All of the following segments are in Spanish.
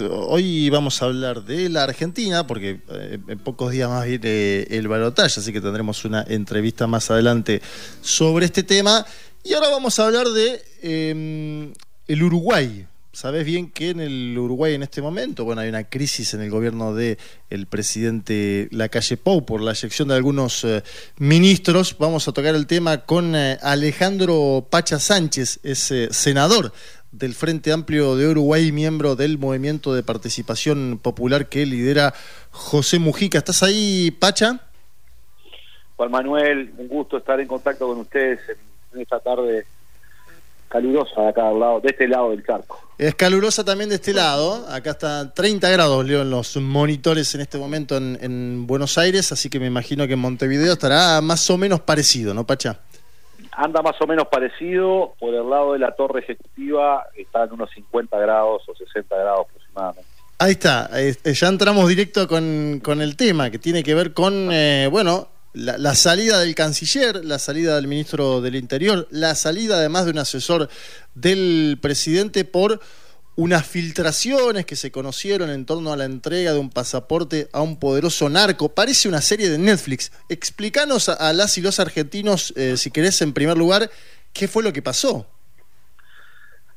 Hoy vamos a hablar de la Argentina, porque eh, en pocos días más viene el balotaje, así que tendremos una entrevista más adelante sobre este tema. Y ahora vamos a hablar de em, el Uruguay. Sabes bien que en el Uruguay en este momento, bueno, hay una crisis en el gobierno del el presidente Lacalle Pou por la elección de algunos eh, ministros. Vamos a tocar el tema con eh, Alejandro Pacha Sánchez, es senador del Frente Amplio de Uruguay, miembro del Movimiento de Participación Popular que lidera José Mujica. ¿Estás ahí, Pacha? Juan Manuel, un gusto estar en contacto con ustedes en, esta tarde calurosa de acá al lado, de este lado del charco. Es calurosa también de este lado, acá está 30 grados, leo en los monitores en este momento en, en Buenos Aires, así que me imagino que en Montevideo estará más o menos parecido, ¿no, Pacha? Anda más o menos parecido, por el lado de la torre ejecutiva está en unos 50 grados o 60 grados aproximadamente. Ahí está, eh, ya entramos directo con, con, el tema que tiene que ver con, eh, bueno, la, la, salida del canciller, la salida del ministro del Interior, la salida además de un asesor del presidente por unas filtraciones que se conocieron en torno a la entrega de un pasaporte a un poderoso narco. Parece una serie de Netflix. Explícanos a, las y los argentinos, eh, si querés, en primer lugar, qué fue lo que pasó.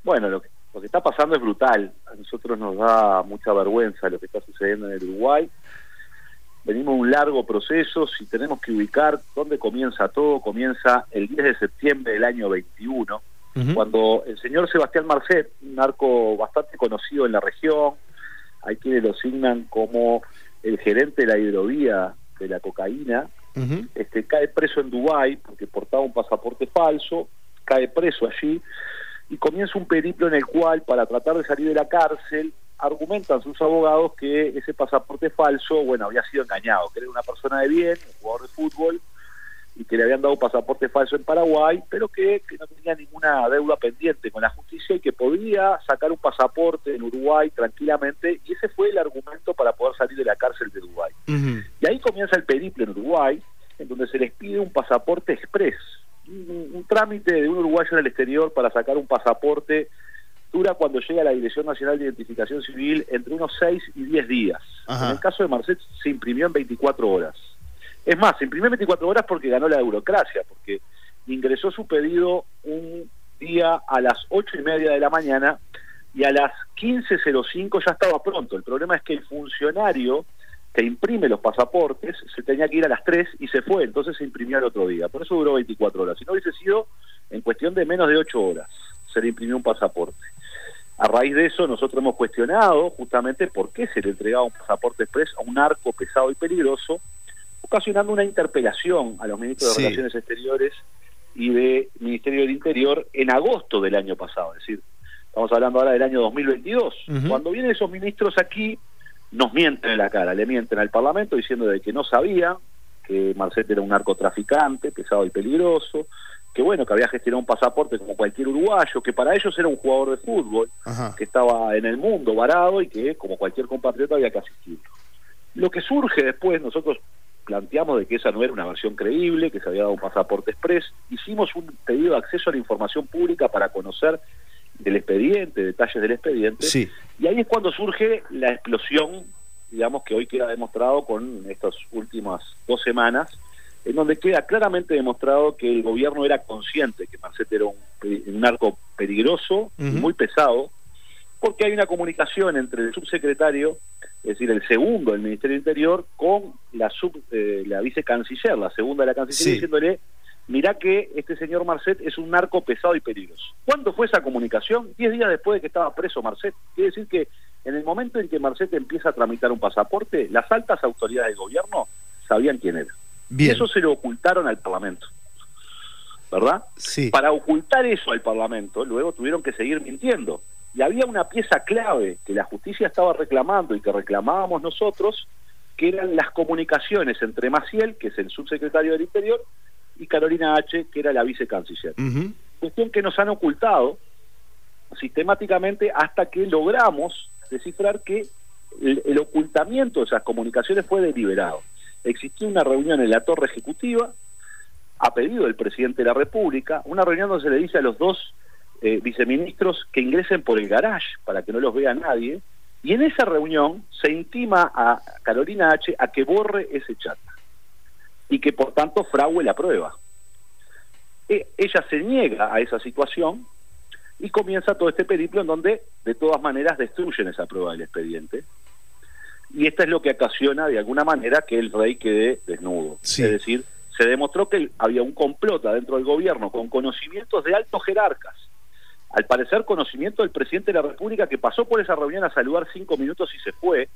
Bueno, lo que, lo que está pasando es brutal. A nosotros nos da mucha vergüenza lo que está sucediendo en el Uruguay. Venimos un largo proceso, si tenemos que ubicar dónde comienza todo, comienza el 10 de septiembre del año 21 cuando el señor Sebastián Marcet, un narco bastante conocido en la región, hay quienes lo asignan como el gerente de la hidrovía de la cocaína, este, cae preso en Dubái porque portaba un pasaporte falso, cae preso allí y comienza un periplo en el cual, para tratar de salir de la cárcel, argumentan sus abogados que ese pasaporte falso, bueno, había sido engañado, que era una persona de bien, un jugador de fútbol, y que le habían dado pasaporte falso en Paraguay, pero que, no tenía ninguna deuda pendiente con la justicia y que podía sacar un pasaporte en Uruguay tranquilamente, y ese fue el argumento para poder salir de la cárcel de Uruguay. Y ahí comienza el periplo en Uruguay, en donde se les pide un pasaporte express, un, trámite de un uruguayo en el exterior para sacar un pasaporte dura cuando llega a la Dirección Nacional de Identificación Civil entre unos 6 y 10 días. En el caso de Marcet se imprimió en 24 horas. Es más, se imprimió 24 horas porque ganó la burocracia, porque ingresó su pedido un día a las ocho y media de la mañana y a las 15.05 ya estaba pronto. El problema es que el funcionario que imprime los pasaportes se tenía que ir a las 3 y se fue, entonces se imprimió el otro día. Por eso duró 24 horas. Si no hubiese sido en cuestión de menos de 8 horas, se le imprimió un pasaporte. A raíz de eso nosotros hemos cuestionado justamente por qué se le entregaba un pasaporte express a un arco pesado y peligroso ocasionando una interpelación a los ministros de Relaciones Exteriores y de Ministerio del Interior en agosto del año pasado, es decir, estamos hablando ahora del año 2022. Cuando vienen esos ministros aquí, nos mienten en la cara, le mienten al Parlamento diciendo de que no sabían que Marcet era un narcotraficante, pesado y peligroso, que bueno, que había gestionado un pasaporte como cualquier uruguayo, que para ellos era un jugador de fútbol, que estaba en el mundo varado y que como cualquier compatriota había que asistirlo. Lo que surge después, nosotros planteamos de que esa no era una versión creíble, que se había dado un pasaporte express, hicimos un pedido de acceso a la información pública para conocer del expediente, detalles del expediente, y ahí es cuando surge la explosión, digamos que hoy queda demostrado con estas últimas dos semanas, en donde queda claramente demostrado que el gobierno era consciente que Marcet era un, un narco peligroso, muy pesado, porque hay una comunicación entre el subsecretario es decir, el segundo del Ministerio del Interior, con la, sub, eh, la vicecanciller, la segunda de la cancillería, diciéndole, mirá que este señor Marcet es un narco pesado y peligroso. ¿Cuándo fue esa comunicación? Diez días después de que estaba preso Marcet. Quiere decir que en el momento en que Marcet empieza a tramitar un pasaporte, las altas autoridades del gobierno sabían quién era. Y eso se lo ocultaron al Parlamento. ¿Verdad? Sí. Para ocultar eso al Parlamento, luego tuvieron que seguir mintiendo. Y había una pieza clave que la justicia estaba reclamando y que reclamábamos nosotros, que eran las comunicaciones entre Maciel, que es el subsecretario del Interior, y Carolina H., que era la vicecanciller. Cuestión que nos han ocultado sistemáticamente hasta que logramos descifrar que el, ocultamiento de esas comunicaciones fue deliberado. Existió una reunión en la torre ejecutiva, a pedido del presidente de la República, una reunión donde se le dice a los dos eh, viceministros que ingresen por el garage para que no los vea nadie, Y en esa reunión se intima a Carolina H a que borre ese chat y que por tanto frague la prueba. E, ella se niega a esa situación y comienza todo este periplo en donde de todas maneras destruyen esa prueba del expediente. Y esto es lo que ocasiona de alguna manera que el rey quede desnudo. Es decir, se demostró que había un complot dentro del gobierno con conocimientos de altos jerarcas. Al parecer conocimiento del presidente de la República que pasó por esa reunión a saludar cinco minutos y se fue,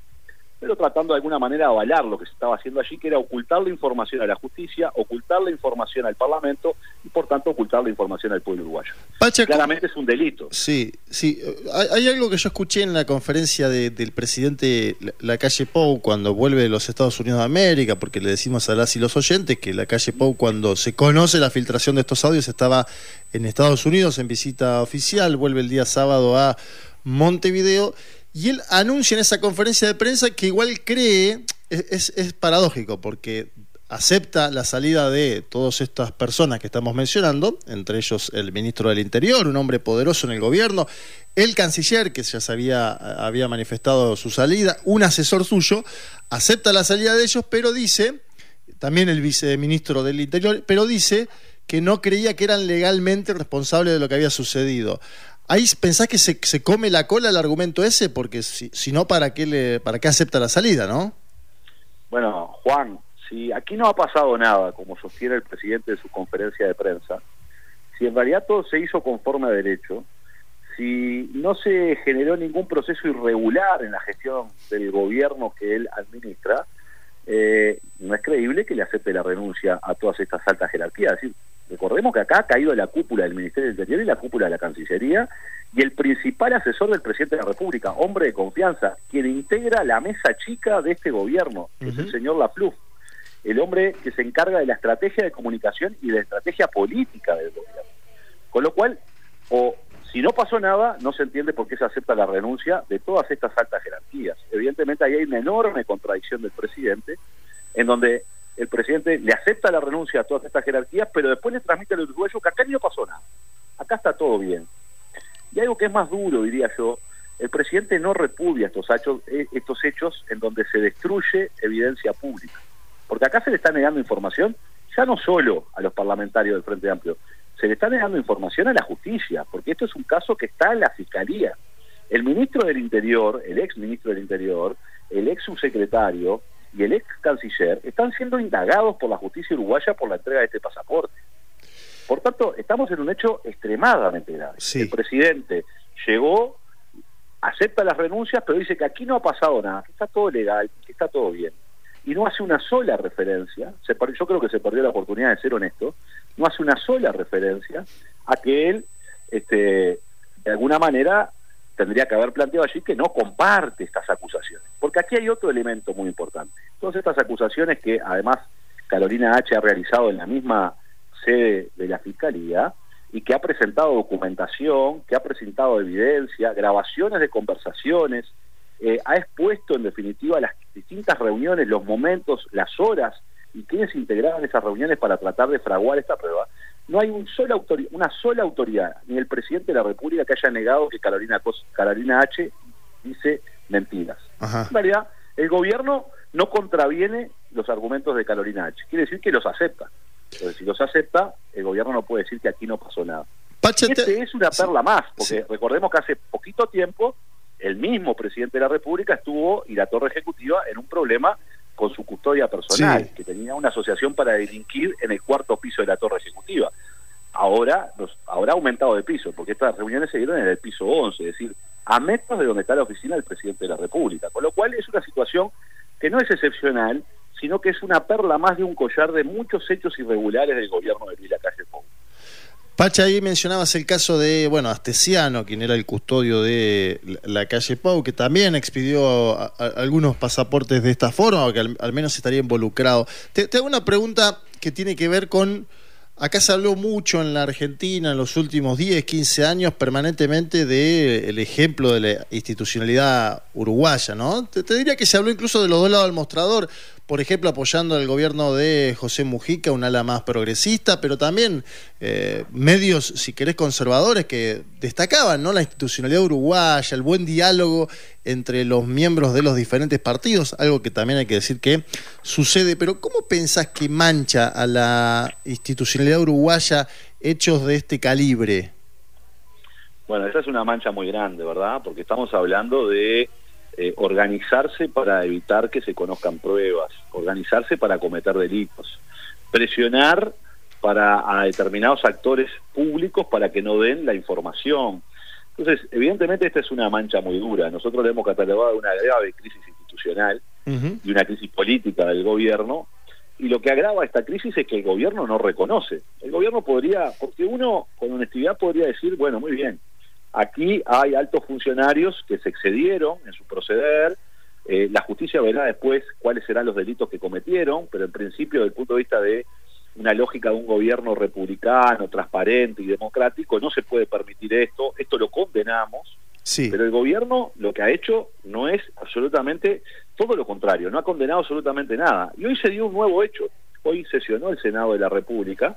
pero tratando de alguna manera de avalar lo que se estaba haciendo allí, que era ocultar la información a la justicia, ocultar la información al Parlamento y por tanto ocultar la información al pueblo uruguayo. Claramente es un delito. Sí, sí. Hay, algo que yo escuché en la conferencia del presidente La Calle Pou cuando vuelve de los Estados Unidos de América, porque le decimos a las y los oyentes que La Calle Pou cuando se conoce la filtración de estos audios estaba en Estados Unidos en visita oficial, vuelve el día sábado a Montevideo y él anuncia en esa conferencia de prensa que igual cree, es, paradójico, porque acepta la salida de todas estas personas que estamos mencionando, entre ellos el ministro del Interior, un hombre poderoso en el gobierno, el canciller, que ya se había, había manifestado su salida, un asesor suyo, acepta la salida de ellos, pero dice, también el viceministro del Interior, pero dice que no creía que eran legalmente responsables de lo que había sucedido. Ahí pensás que se, se, come la cola el argumento ese, porque si, si no, ¿para qué, le, ¿para qué acepta la salida, no? Bueno, Juan, si aquí no ha pasado nada, como sostiene el presidente de su conferencia de prensa, si en realidad todo se hizo conforme a derecho, si no se generó ningún proceso irregular en la gestión del gobierno que él administra, eh, no es creíble que le acepte la renuncia a todas estas altas jerarquías. Es decir, Recordemos que acá ha caído la cúpula del Ministerio del Interior y la cúpula de la Cancillería y el principal asesor del presidente de la República, hombre de confianza, quien integra la mesa chica de este gobierno, es el señor Lafluf, el hombre que se encarga de la estrategia de comunicación y de la estrategia política del gobierno. Con lo cual, o si no pasó nada, no se entiende por qué se acepta la renuncia de todas estas altas jerarquías. Evidentemente ahí hay una enorme contradicción del presidente, en donde el presidente le acepta la renuncia a todas estas jerarquías, pero después le transmite al uruguayo que acá no pasó nada. Acá está todo bien. Y algo que es más duro, diría yo, el presidente no repudia estos hechos, eh, estos hechos en donde se destruye evidencia pública. Porque acá se le está negando información ya no solo a los parlamentarios del Frente Amplio, se le está negando información a la justicia, porque esto es un caso que está en la Fiscalía. El ministro del Interior, el ex ministro del Interior, el ex subsecretario, y el ex canciller están siendo indagados por la justicia uruguaya por la entrega de este pasaporte. Por tanto, estamos en un hecho extremadamente grave. El presidente llegó, acepta las renuncias, pero dice que aquí no ha pasado nada, que está todo legal, que está todo bien. Y no hace una sola referencia, se, yo creo que se perdió la oportunidad de ser honesto, no hace una sola referencia a que él, este, de alguna manera, tendría que haber planteado allí que no comparte estas acusaciones. Porque aquí hay otro elemento muy importante. Todas estas acusaciones que además Carolina H. ha realizado en la misma sede de la Fiscalía y que ha presentado documentación, que ha presentado evidencia, grabaciones de conversaciones, eh, ha expuesto en definitiva las distintas reuniones, los momentos, las horas y quienes integraban esas reuniones para tratar de fraguar esta prueba, no hay un sola una sola autoridad, ni el presidente de la República que haya negado que Carolina, Carolina H dice mentiras. En realidad, el gobierno no contraviene los argumentos de Carolina H. Quiere decir que los acepta. Entonces, si los acepta, el gobierno no puede decir que aquí no pasó nada. este es una perla más, porque recordemos que hace poquito tiempo el mismo presidente de la República estuvo y la torre ejecutiva en un problema con su custodia personal, que tenía una asociación para delinquir en el cuarto piso de la torre ejecutiva. Ahora, nos, ahora ha aumentado de piso, porque estas reuniones se dieron en el piso 11, es decir, a metros de donde está la oficina del presidente de la República. Con lo cual es una situación que no es excepcional, sino que es una perla más de un collar de muchos hechos irregulares del gobierno de Luis Lacalle Pou. Pacha, ahí mencionabas el caso de, bueno, Astesiano, quien era el custodio de la calle Pau, que también expidió algunos pasaportes de esta forma, o que al, menos estaría involucrado. Te, hago una pregunta que tiene que ver con, acá se habló mucho en la Argentina en los últimos 10, 15 años permanentemente del ejemplo de la institucionalidad uruguaya, ¿no? Te, te diría que se habló incluso de los dos lados del mostrador, por ejemplo, apoyando al gobierno de José Mujica, un ala más progresista, pero también eh, medios, si querés, conservadores que destacaban ¿no? la institucionalidad uruguaya, el buen diálogo entre los miembros de los diferentes partidos, algo que también hay que decir que sucede. Pero ¿cómo pensás que mancha a la institucionalidad uruguaya hechos de este calibre? Bueno, esa es una mancha muy grande, ¿verdad? Porque estamos hablando de eh, organizarse para evitar que se conozcan pruebas, organizarse para cometer delitos, presionar para a determinados actores públicos para que no den la información. Entonces, evidentemente esta es una mancha muy dura. Nosotros le hemos catalogado una grave crisis institucional y una crisis política del gobierno. Y lo que agrava esta crisis es que el gobierno no reconoce. El gobierno podría, porque uno con honestidad podría decir, bueno, muy bien, Aquí hay altos funcionarios que se excedieron en su proceder. Eh, la justicia verá después cuáles serán los delitos que cometieron, pero en principio, desde el punto de vista de una lógica de un gobierno republicano, transparente y democrático, no se puede permitir esto. Esto lo condenamos. Sí. Pero el gobierno lo que ha hecho no es absolutamente todo lo contrario, no ha condenado absolutamente nada. Y hoy se dio un nuevo hecho. Hoy sesionó el Senado de la República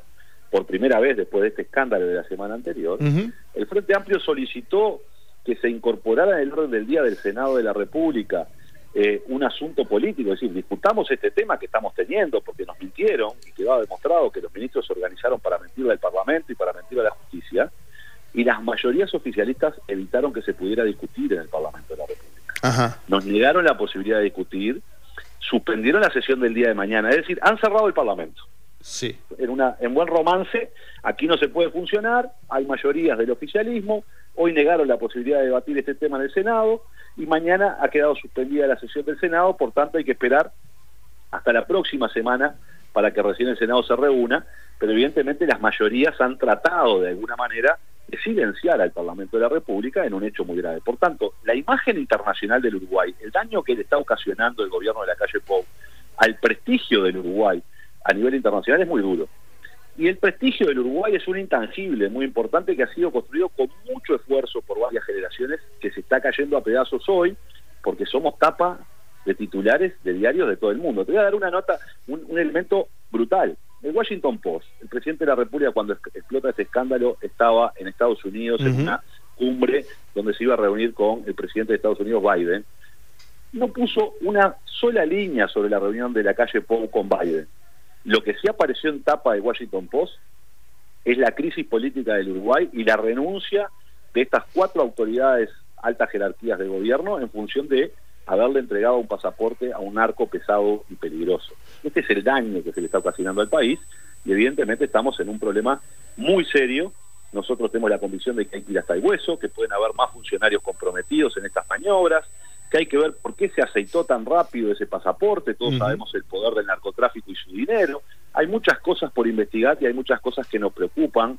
por primera vez después de este escándalo de la semana anterior, el Frente Amplio solicitó que se incorporara en el orden del día del Senado de la República eh, un asunto político, es decir, discutamos este tema que estamos teniendo porque nos mintieron y quedó demostrado que los ministros se organizaron para mentirle al Parlamento y para mentirle a la justicia, y las mayorías oficialistas evitaron que se pudiera discutir en el Parlamento de la República. Nos negaron la posibilidad de discutir, suspendieron la sesión del día de mañana, es decir, han cerrado el Parlamento. Sí. En, una, en buen romance, aquí no se puede funcionar, hay mayorías del oficialismo, hoy negaron la posibilidad de debatir este tema en el Senado y mañana ha quedado suspendida la sesión del Senado, por tanto hay que esperar hasta la próxima semana para que recién el Senado se reúna, pero evidentemente las mayorías han tratado de alguna manera de silenciar al Parlamento de la República en un hecho muy grave. Por tanto, la imagen internacional del Uruguay, el daño que le está ocasionando el gobierno de la calle Pou al prestigio del Uruguay, a nivel internacional es muy duro. Y el prestigio del Uruguay es un intangible muy importante que ha sido construido con mucho esfuerzo por varias generaciones, que se está cayendo a pedazos hoy, porque somos tapa de titulares de diarios de todo el mundo. Te voy a dar una nota, un, elemento brutal. El Washington Post, el presidente de la República cuando explota ese escándalo estaba en Estados Unidos en una cumbre donde se iba a reunir con el presidente de Estados Unidos, Biden. No puso una sola línea sobre la reunión de la calle Pou con Biden. Lo que sí apareció en tapa de Washington Post es la crisis política del Uruguay y la renuncia de estas cuatro autoridades altas jerarquías de gobierno en función de haberle entregado un pasaporte a un narco pesado y peligroso. Este es el daño que se le está ocasionando al país y evidentemente estamos en un problema muy serio. Nosotros tenemos la convicción de que hay que ir hasta el hueso, que pueden haber más funcionarios comprometidos en estas maniobras, que hay que ver por qué se aceitó tan rápido ese pasaporte, todos sabemos el poder del narcotráfico y su dinero, hay muchas cosas por investigar y hay muchas cosas que nos preocupan,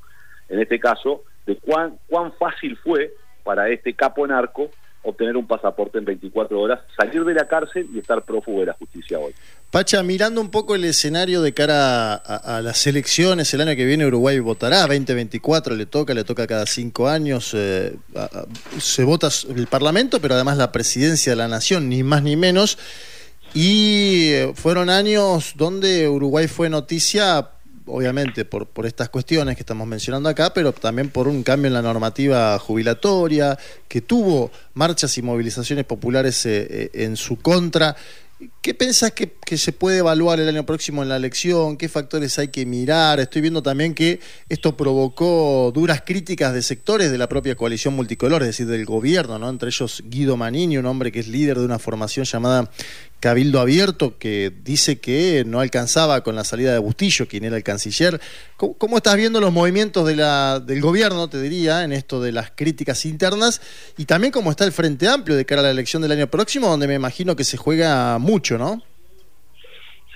en este caso, de cuán, cuán fácil fue para este capo narco obtener un pasaporte en 24 horas, salir de la cárcel y estar prófugo de la justicia hoy. Pacha, mirando un poco el escenario de cara a, las elecciones, el año que viene Uruguay votará, 2024 le toca, le toca cada cinco años, eh, se vota el Parlamento, pero además la presidencia de la Nación, ni más ni menos. Y eh, fueron años donde Uruguay fue noticia obviamente por, por estas cuestiones que estamos mencionando acá, pero también por un cambio en la normativa jubilatoria, que tuvo marchas y movilizaciones populares eh, eh, en su contra. ¿Qué pensás que, se puede evaluar el año próximo en la elección? ¿Qué factores hay que mirar? Estoy viendo también que esto provocó duras críticas de sectores de la propia coalición multicolor, es decir, del gobierno, ¿no? Entre ellos Guido Manini, un hombre que es líder de una formación llamada Cabildo Abierto que dice que no alcanzaba con la salida de Bustillo, quien era el canciller. ¿Cómo, estás viendo los movimientos del gobierno, te diría, en esto de las críticas internas? Y también cómo está el Frente Amplio de cara a la elección del año próximo, donde me imagino que se juega mucho, ¿no?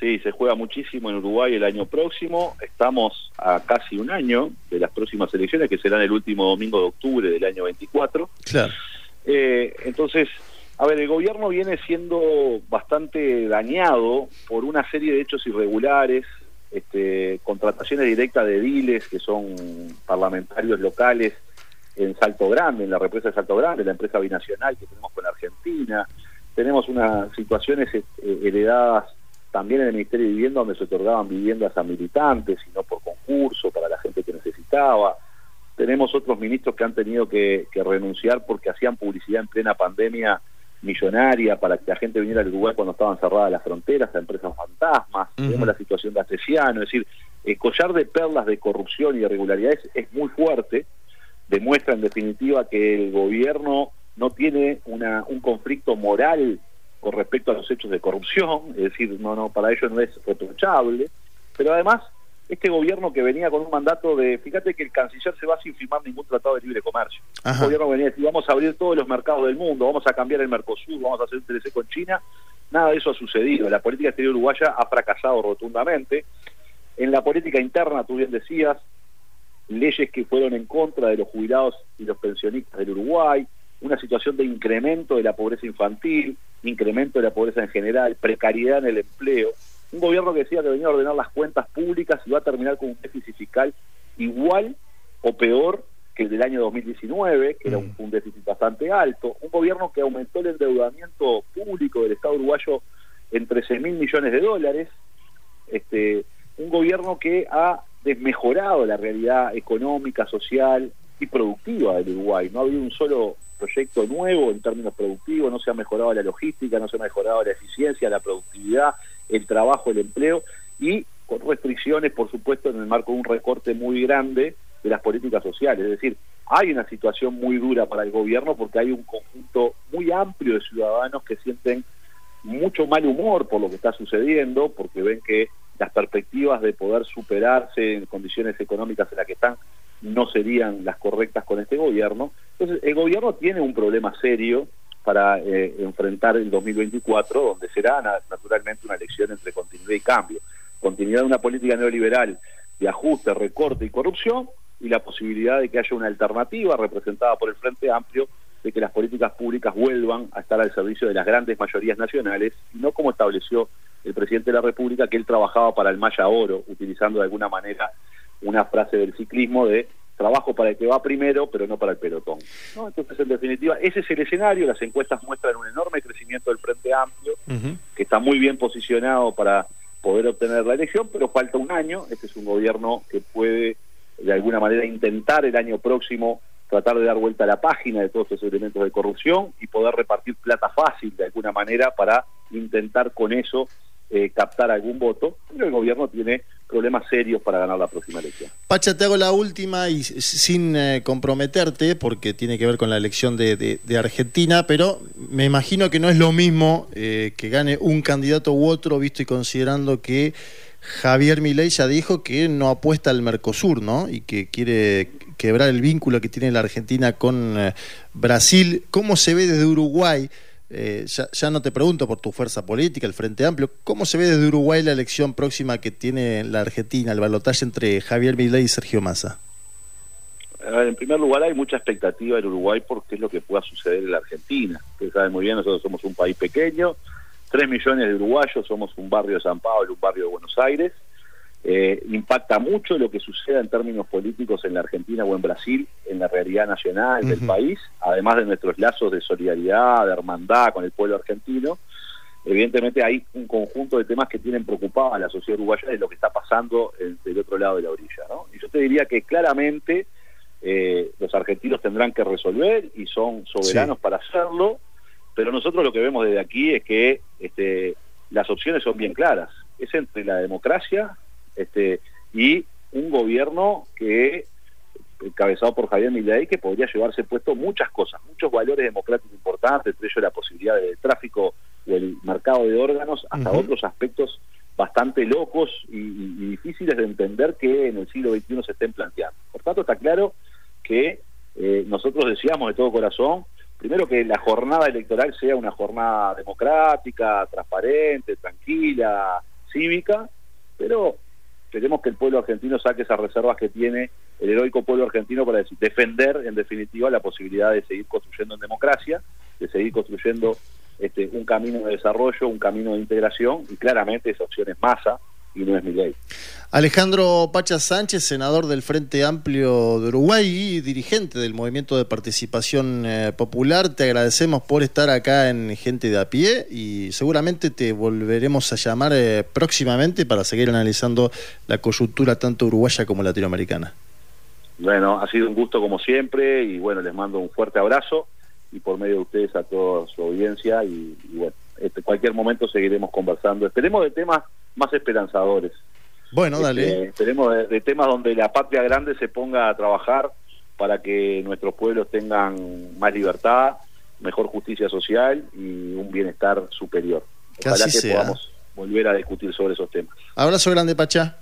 Sí, se juega muchísimo en Uruguay el año próximo. Estamos a casi un año de las próximas elecciones, que serán el último domingo de octubre del año 24. Claro. Eh, entonces, a ver, el gobierno viene siendo bastante dañado por una serie de hechos irregulares, este, contrataciones directas de diles que son parlamentarios locales en Salto Grande, en la represa de Salto Grande, la empresa binacional que tenemos con Argentina. Tenemos unas situaciones eh, heredadas también en el Ministerio de Vivienda donde se otorgaban viviendas a militantes y no por concurso para la gente que necesitaba. Tenemos otros ministros que han tenido que, renunciar porque hacían publicidad en plena pandemia millonaria para que la gente viniera al Uruguay cuando estaban cerradas las fronteras, a empresas fantasmas. Tenemos la situación de Asesiano, es decir, el collar de perlas de corrupción y irregularidades es muy fuerte, demuestra en definitiva que el gobierno no tiene una, un conflicto moral con respecto a los hechos de corrupción, es decir, no, no, para ellos no es reprochable, pero además este gobierno que venía con un mandato de, fíjate que el canciller se va sin firmar ningún tratado de libre comercio. El gobierno venía a decir, vamos a abrir todos los mercados del mundo, vamos a cambiar el Mercosur, vamos a hacer un TLC con China. Nada de eso ha sucedido. La política exterior uruguaya ha fracasado rotundamente. En la política interna, tú bien decías, leyes que fueron en contra de los jubilados y los pensionistas del Uruguay, una situación de incremento de la pobreza infantil, incremento de la pobreza en general, precariedad en el empleo. Un gobierno que decía que venía a ordenar las cuentas públicas y va a terminar con un déficit fiscal igual o peor que el del año 2019, que era un, mm. un, déficit bastante alto. Un gobierno que aumentó el endeudamiento público del Estado uruguayo en 13 mil millones de dólares. Este, un gobierno que ha desmejorado la realidad económica, social y productiva del Uruguay. No ha habido un solo proyecto nuevo en términos productivos, no se ha mejorado la logística, no se ha mejorado la eficiencia, la productividad, el trabajo, el empleo y con restricciones, por supuesto, en el marco de un recorte muy grande de las políticas sociales. Es decir, hay una situación muy dura para el gobierno porque hay un conjunto muy amplio de ciudadanos que sienten mucho mal humor por lo que está sucediendo, porque ven que las perspectivas de poder superarse en condiciones económicas en las que están no serían las correctas con este gobierno. Entonces, el gobierno tiene un problema serio para eh, enfrentar el 2024, donde será naturalmente una elección entre continuidad y cambio. Continuidad de una política neoliberal de ajuste, recorte y corrupción, y la posibilidad de que haya una alternativa representada por el Frente Amplio de que las políticas públicas vuelvan a estar al servicio de las grandes mayorías nacionales, y no como estableció el presidente de la República, que él trabajaba para el Maya Oro, utilizando de alguna manera una frase del ciclismo de trabajo para el que va primero, pero no para el pelotón. Entonces, en definitiva, ese es el escenario. Las encuestas muestran un enorme crecimiento del Frente Amplio, que está muy bien posicionado para poder obtener la elección, pero falta un año. Este es un gobierno que puede, de alguna manera, intentar el año próximo tratar de dar vuelta a la página de todos esos elementos de corrupción y poder repartir plata fácil, de alguna manera, para intentar con eso eh, captar algún voto, pero el gobierno tiene problemas serios para ganar la próxima elección. Pacha, te hago la última y sin eh, comprometerte, porque tiene que ver con la elección de, Argentina, pero me imagino que no es lo mismo eh, que gane un candidato u otro, visto y considerando que Javier Milei ya dijo que no apuesta al Mercosur, ¿no? Y que quiere quebrar el vínculo que tiene la Argentina con Brasil. ¿Cómo se ve desde Uruguay? Eh, ya, no te pregunto por tu fuerza política, el Frente Amplio, ¿cómo se ve desde Uruguay la elección próxima que tiene la Argentina, el balotaje entre Javier Milei y Sergio Massa? en primer lugar, hay mucha expectativa en Uruguay porque es lo que pueda suceder en la Argentina. Ustedes saben muy bien, nosotros somos un país pequeño, tres millones de uruguayos, somos un barrio de San Pablo, un barrio de Buenos Aires, eh, impacta mucho lo que suceda en términos políticos en la Argentina o en Brasil, en la realidad nacional del país, además de nuestros lazos de solidaridad, de hermandad con el pueblo argentino. Evidentemente hay un conjunto de temas que tienen preocupada a la sociedad uruguaya de lo que está pasando del otro lado de la orilla. ¿no? Y yo te diría que claramente eh, los argentinos tendrán que resolver y son soberanos para hacerlo, pero nosotros lo que vemos desde aquí es que este, las opciones son bien claras. Es entre la democracia este, y un gobierno que encabezado por Javier Milei que podría llevarse puesto muchas cosas, muchos valores democráticos importantes, entre ellos la posibilidad del tráfico del mercado de órganos, hasta otros aspectos bastante locos y, difíciles de entender que en el siglo XXI se estén planteando. Por tanto, está claro que eh, nosotros deseamos de todo corazón, primero que la jornada electoral sea una jornada democrática, transparente, tranquila, cívica, pero queremos que el pueblo argentino saque esas reservas que tiene el heroico pueblo argentino para defender, en definitiva, la posibilidad de seguir construyendo en democracia, de seguir construyendo este, un camino de desarrollo, un camino de integración, y claramente esa opción es masa, y no es mi ley. Alejandro Pacha Sánchez, senador del Frente Amplio de Uruguay y dirigente del Movimiento de Participación eh, Popular, te agradecemos por estar acá en Gente de a pie y seguramente te volveremos a llamar eh, próximamente para seguir analizando la coyuntura tanto uruguaya como latinoamericana. Bueno, ha sido un gusto como siempre y bueno, les mando un fuerte abrazo y por medio de ustedes a toda su audiencia y, bueno, este, cualquier momento seguiremos conversando. Esperemos de temas más esperanzadores. Bueno, dale. Este, esperemos de, temas donde la patria grande se ponga a trabajar para que nuestros pueblos tengan más libertad, mejor justicia social y un bienestar superior. Ojalá que podamos volver a discutir sobre esos temas. Abrazo grande, Pachá.